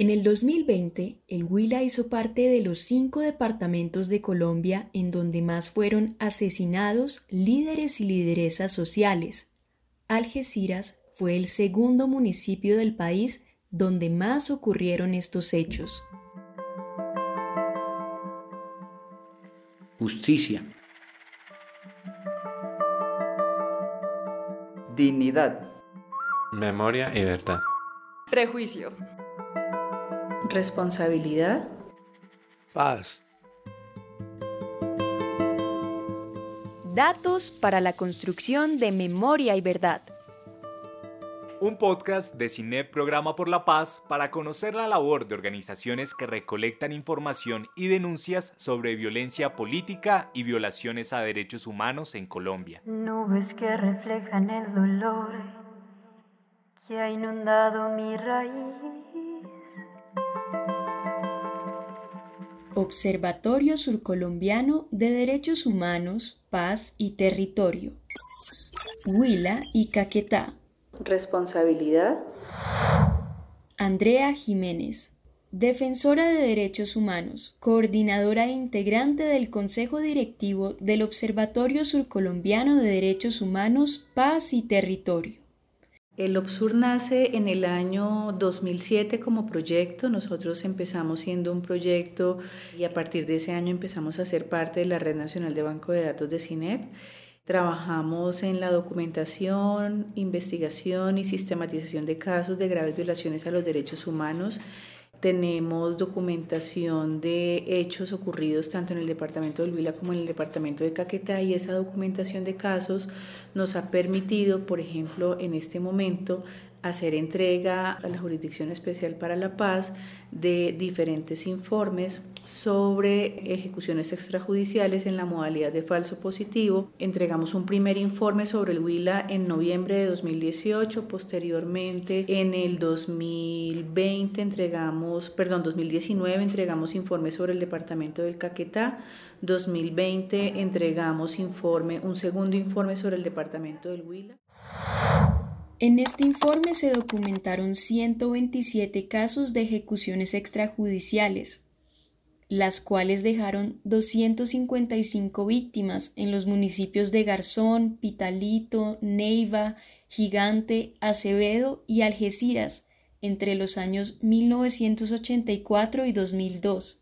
En el 2020, el Huila hizo parte de los cinco departamentos de Colombia en donde más fueron asesinados líderes y lideresas sociales. Algeciras fue el segundo municipio del país donde más ocurrieron estos hechos. Justicia. Dignidad. Memoria y verdad. Prejuicio. Responsabilidad. Paz. Datos para la construcción de memoria y verdad. Un podcast de CINEP Programa por la Paz para conocer la labor de organizaciones que recolectan información y denuncias sobre violencia política y violaciones a derechos humanos en Colombia. Nubes que reflejan el dolor que ha inundado mi raíz. Observatorio Surcolombiano de Derechos Humanos, Paz y Territorio. Huila y Caquetá. Responsabilidad. Andrea Jiménez, defensora de derechos humanos, coordinadora e integrante del Consejo Directivo del Observatorio Surcolombiano de Derechos Humanos, Paz y Territorio. El OBSUR nace en el año 2007 como proyecto. Nosotros empezamos siendo un proyecto y a partir de ese año empezamos a ser parte de la Red Nacional de Banco de Datos de CINEP. Trabajamos en la documentación, investigación y sistematización de casos de graves violaciones a los derechos humanos. Tenemos documentación de hechos ocurridos tanto en el departamento del Huila como en el departamento de Caquetá y esa documentación de casos nos ha permitido, por ejemplo, en este momento hacer entrega a la Jurisdicción Especial para la Paz de diferentes informes sobre ejecuciones extrajudiciales en la modalidad de falso positivo. Entregamos un primer informe sobre el Huila en noviembre de 2018, posteriormente en el 2020 entregamos, perdón, 2019 entregamos informe sobre el departamento del Caquetá, 2020 entregamos informe, un segundo informe sobre el departamento del Huila. En este informe se documentaron 127 casos de ejecuciones extrajudiciales, las cuales dejaron 255 víctimas en los municipios de Garzón, Pitalito, Neiva, Gigante, Acevedo y Algeciras entre los años 1984 y 2002.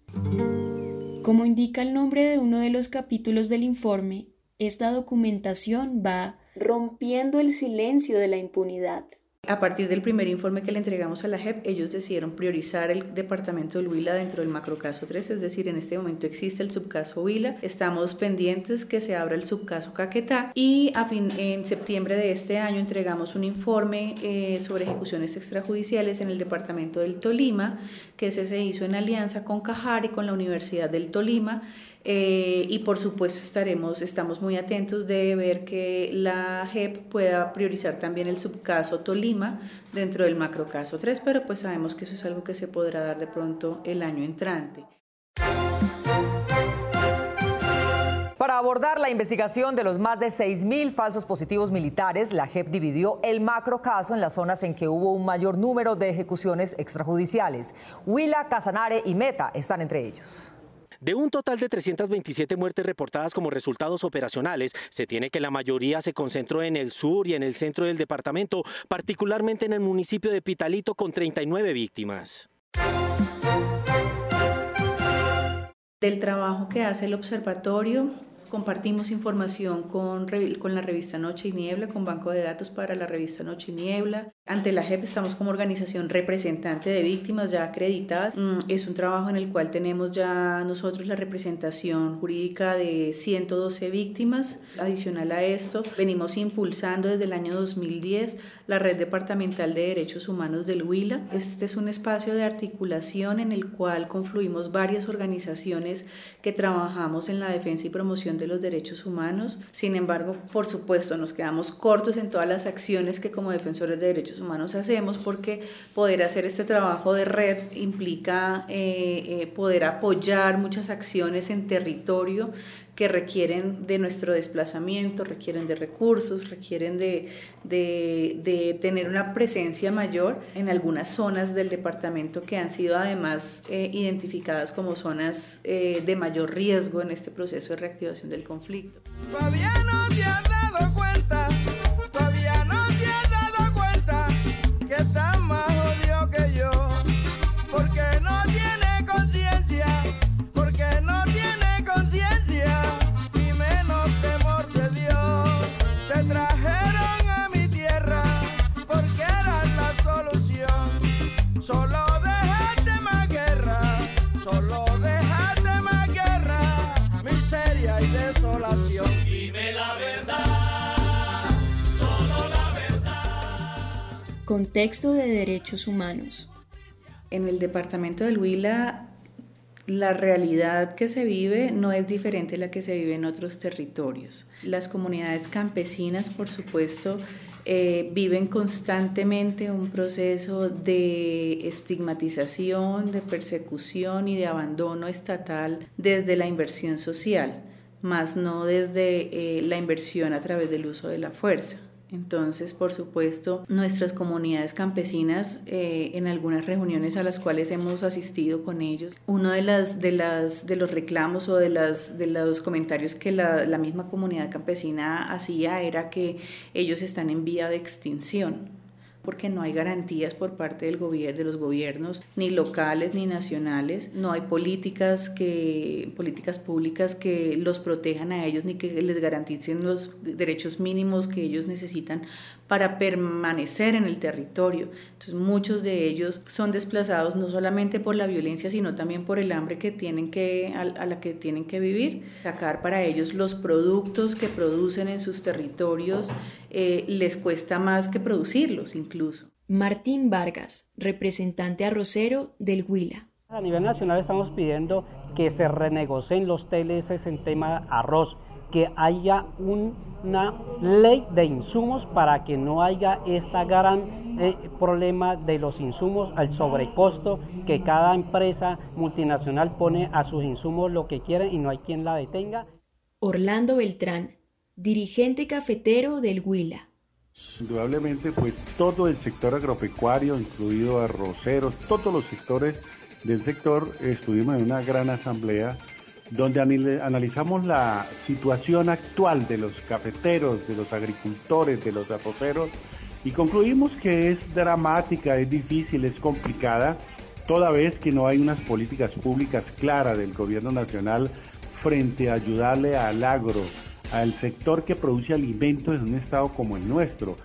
Como indica el nombre de uno de los capítulos del informe, esta documentación va rompiendo el silencio de la impunidad. A partir del primer informe que le entregamos a la JEP, ellos decidieron priorizar el departamento del Huila dentro del macrocaso 3, es decir, en este momento existe el subcaso Huila, estamos pendientes que se abra el subcaso Caquetá y a fin, en septiembre de este año entregamos un informe eh, sobre ejecuciones extrajudiciales en el departamento del Tolima, que ese se hizo en alianza con Cajar y con la Universidad del Tolima eh, y por supuesto estaremos, estamos muy atentos de ver que la JEP pueda priorizar también el subcaso Tolima dentro del macrocaso 3, pero pues sabemos que eso es algo que se podrá dar de pronto el año entrante. Para abordar la investigación de los más de 6.000 falsos positivos militares, la JEP dividió el macrocaso en las zonas en que hubo un mayor número de ejecuciones extrajudiciales. Huila, Casanare y Meta están entre ellos. De un total de 327 muertes reportadas como resultados operacionales, se tiene que la mayoría se concentró en el sur y en el centro del departamento, particularmente en el municipio de Pitalito con 39 víctimas. Del trabajo que hace el observatorio, compartimos información con, con, la revista Noche y Niebla, con Banco de Datos para la revista Noche y Niebla. Ante la JEP estamos como organización representante de víctimas ya acreditadas. Mm, es un trabajo en el cual tenemos ya nosotros la representación jurídica de 112 víctimas. Adicional a esto, venimos impulsando desde el año 2010 la Red Departamental de Derechos Humanos del Huila. Este es un espacio de articulación en el cual confluimos varias organizaciones que trabajamos en la defensa y promoción de los derechos humanos. Sin embargo, por supuesto, nos quedamos cortos en todas las acciones que como defensores de derechos humanos hacemos porque poder hacer este trabajo de red implica eh, eh, poder apoyar muchas acciones en territorio que requieren de nuestro desplazamiento, requieren de recursos, requieren de, de, tener una presencia mayor en algunas zonas del departamento que han sido además eh, identificadas como zonas eh, de mayor riesgo en este proceso de reactivación del conflicto. Todavía no te has dado cuenta, Contexto de derechos humanos. En el departamento del Huila, la realidad que se vive no es diferente a la que se vive en otros territorios. Las comunidades campesinas, por supuesto, eh, viven constantemente un proceso de estigmatización, de persecución y de abandono estatal desde la inversión social, más no desde eh, la inversión a través del uso de la fuerza. Entonces, por supuesto, nuestras comunidades campesinas, eh, en algunas reuniones a las cuales hemos asistido con ellos, uno de, las, de, las, de los reclamos o de, las, de los comentarios que la, la misma comunidad campesina hacía era que ellos están en vía de extinción porque no hay garantías por parte del gobierno, de los gobiernos, ni locales ni nacionales, no hay políticas que políticas públicas que los protejan a ellos ni que les garanticen los derechos mínimos que ellos necesitan para permanecer en el territorio. Entonces, muchos de ellos son desplazados no solamente por la violencia, sino también por el hambre que tienen que a, a la que tienen que vivir, sacar para ellos los productos que producen en sus territorios eh, les cuesta más que producirlos incluso. Martín Vargas, representante arrocero del Huila. A nivel nacional estamos pidiendo que se renegocien los TLS en tema arroz, que haya una ley de insumos para que no haya este gran eh, problema de los insumos, al sobrecosto que cada empresa multinacional pone a sus insumos lo que quieren y no hay quien la detenga. Orlando Beltrán, dirigente cafetero del Huila. Indudablemente, pues todo el sector agropecuario, incluido arroceros, todos los sectores del sector, estuvimos en una gran asamblea donde analizamos la situación actual de los cafeteros, de los agricultores, de los arroceros y concluimos que es dramática, es difícil, es complicada, toda vez que no hay unas políticas públicas claras del gobierno nacional frente a ayudarle al agro, al sector que produce alimentos en un estado como el nuestro.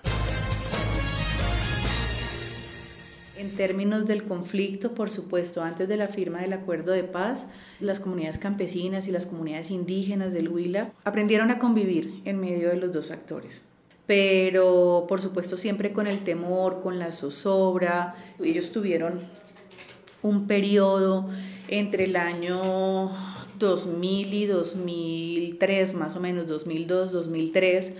En términos del conflicto, por supuesto, antes de la firma del acuerdo de paz, las comunidades campesinas y las comunidades indígenas del Huila aprendieron a convivir en medio de los dos actores. Pero, por supuesto, siempre con el temor, con la zozobra. Ellos tuvieron un periodo entre el año 2000 y 2003, más o menos 2002, 2003,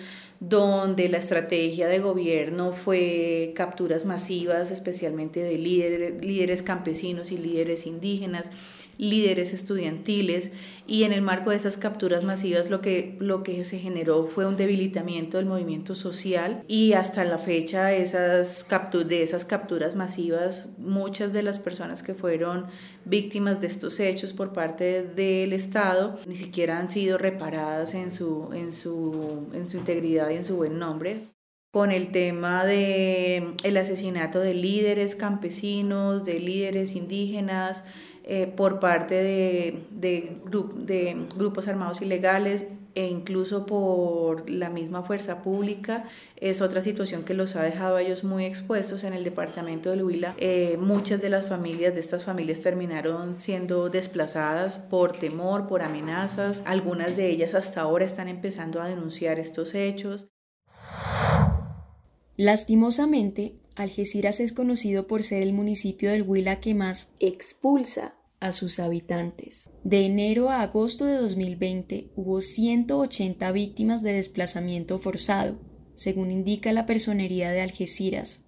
donde la estrategia de gobierno fue capturas masivas, especialmente de líderes, líderes campesinos y líderes indígenas, líderes estudiantiles, y en el marco de esas capturas masivas lo que, lo que se generó fue un debilitamiento del movimiento social y hasta la fecha esas de esas capturas masivas, muchas de las personas que fueron víctimas de estos hechos por parte del Estado ni siquiera han sido reparadas en su, en su, en su integridad en su buen nombre con el tema de el asesinato de líderes campesinos, de líderes indígenas, eh, por parte de, de, de, grupos armados ilegales e incluso por la misma fuerza pública. Es otra situación que los ha dejado a ellos muy expuestos en el departamento de Huila. Eh, muchas de las familias, de estas familias, terminaron siendo desplazadas por temor, por amenazas. Algunas de ellas hasta ahora están empezando a denunciar estos hechos. Lastimosamente, Algeciras es conocido por ser el municipio del Huila que más expulsa a sus habitantes. De enero a agosto de 2020 hubo 180 víctimas de desplazamiento forzado, según indica la Personería de Algeciras.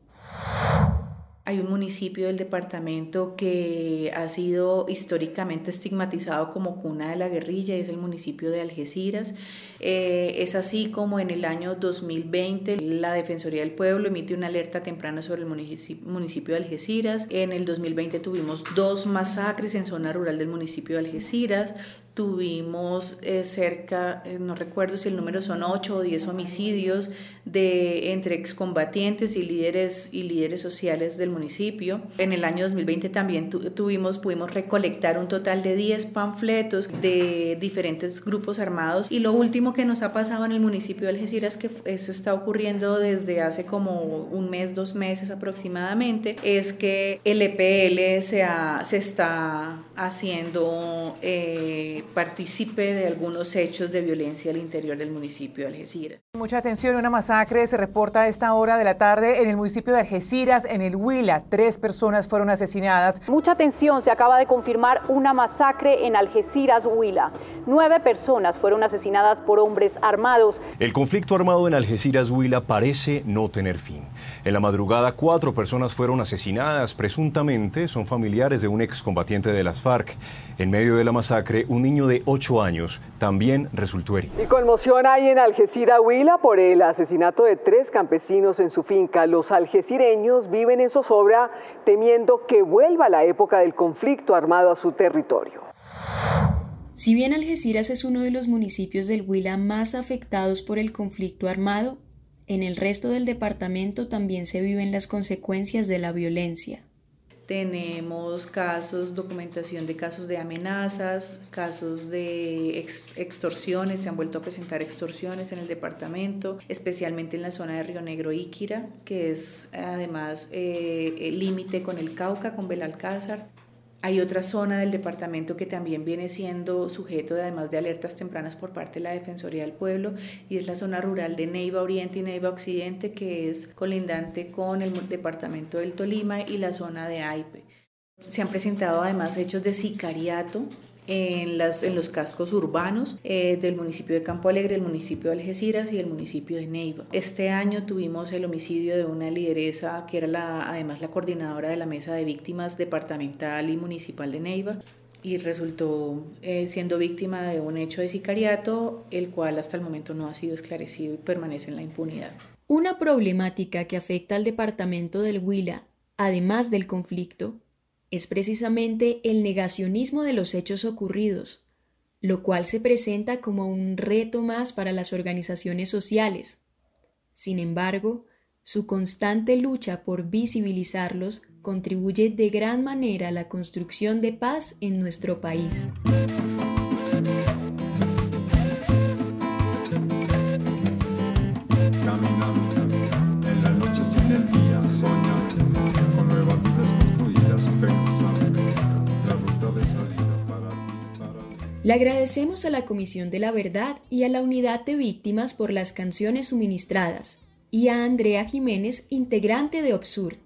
Hay un municipio del departamento que ha sido históricamente estigmatizado como cuna de la guerrilla, y es el municipio de Algeciras. Eh, es así como en el año 2020 la Defensoría del Pueblo emite una alerta temprana sobre el municipio, municipio de Algeciras. En el 2020 tuvimos dos masacres en zona rural del municipio de Algeciras, tuvimos eh, cerca, eh, no recuerdo si el número son 8 o 10 homicidios de, entre excombatientes y líderes, y líderes sociales del municipio. En el año 2020 también tuvimos, pudimos recolectar un total de 10 panfletos de diferentes grupos armados. Y lo último que nos ha pasado en el municipio de Algeciras, que eso está ocurriendo desde hace como un mes, dos meses aproximadamente, es que el EPL se, se está haciendo... Eh, participe de algunos hechos de violencia al interior del municipio de Algeciras. Mucha atención, una masacre se reporta a esta hora de la tarde en el municipio de Algeciras, en el Huila. Tres personas fueron asesinadas. Mucha atención, se acaba de confirmar una masacre en Algeciras, Huila. Nueve personas fueron asesinadas por hombres armados. El conflicto armado en Algeciras, Huila parece no tener fin. En la madrugada, cuatro personas fueron asesinadas, presuntamente son familiares de un excombatiente de las FARC. En medio de la masacre, un niño de 8 años también resultó herido. Y conmoción hay en Algeciras, Huila, por el asesinato de tres campesinos en su finca. Los algecireños viven en zozobra temiendo que vuelva la época del conflicto armado a su territorio. Si bien Algeciras es uno de los municipios del Huila más afectados por el conflicto armado, en el resto del departamento también se viven las consecuencias de la violencia. Tenemos casos, documentación de casos de amenazas, casos de extorsiones, se han vuelto a presentar extorsiones en el departamento, especialmente en la zona de Río Negro Íquira, que es además eh, límite con el Cauca, con Belalcázar. Hay otra zona del departamento que también viene siendo sujeto de, además de alertas tempranas por parte de la Defensoría del Pueblo y es la zona rural de Neiva Oriente y Neiva Occidente que es colindante con el departamento del Tolima y la zona de Aipe. Se han presentado además hechos de sicariato en, los cascos urbanos eh, del municipio de Campo Alegre, el municipio de Algeciras y el municipio de Neiva. Este año tuvimos el homicidio de una lideresa que era la, además la coordinadora de la mesa de víctimas departamental y municipal de Neiva y resultó eh, siendo víctima de un hecho de sicariato, el cual hasta el momento no ha sido esclarecido y permanece en la impunidad. Una problemática que afecta al departamento del Huila, además del conflicto, es precisamente el negacionismo de los hechos ocurridos, lo cual se presenta como un reto más para las organizaciones sociales. Sin embargo, su constante lucha por visibilizarlos contribuye de gran manera a la construcción de paz en nuestro país. Le agradecemos a la Comisión de la Verdad y a la Unidad de Víctimas por las canciones suministradas y a Andrea Jiménez, integrante de Absurd.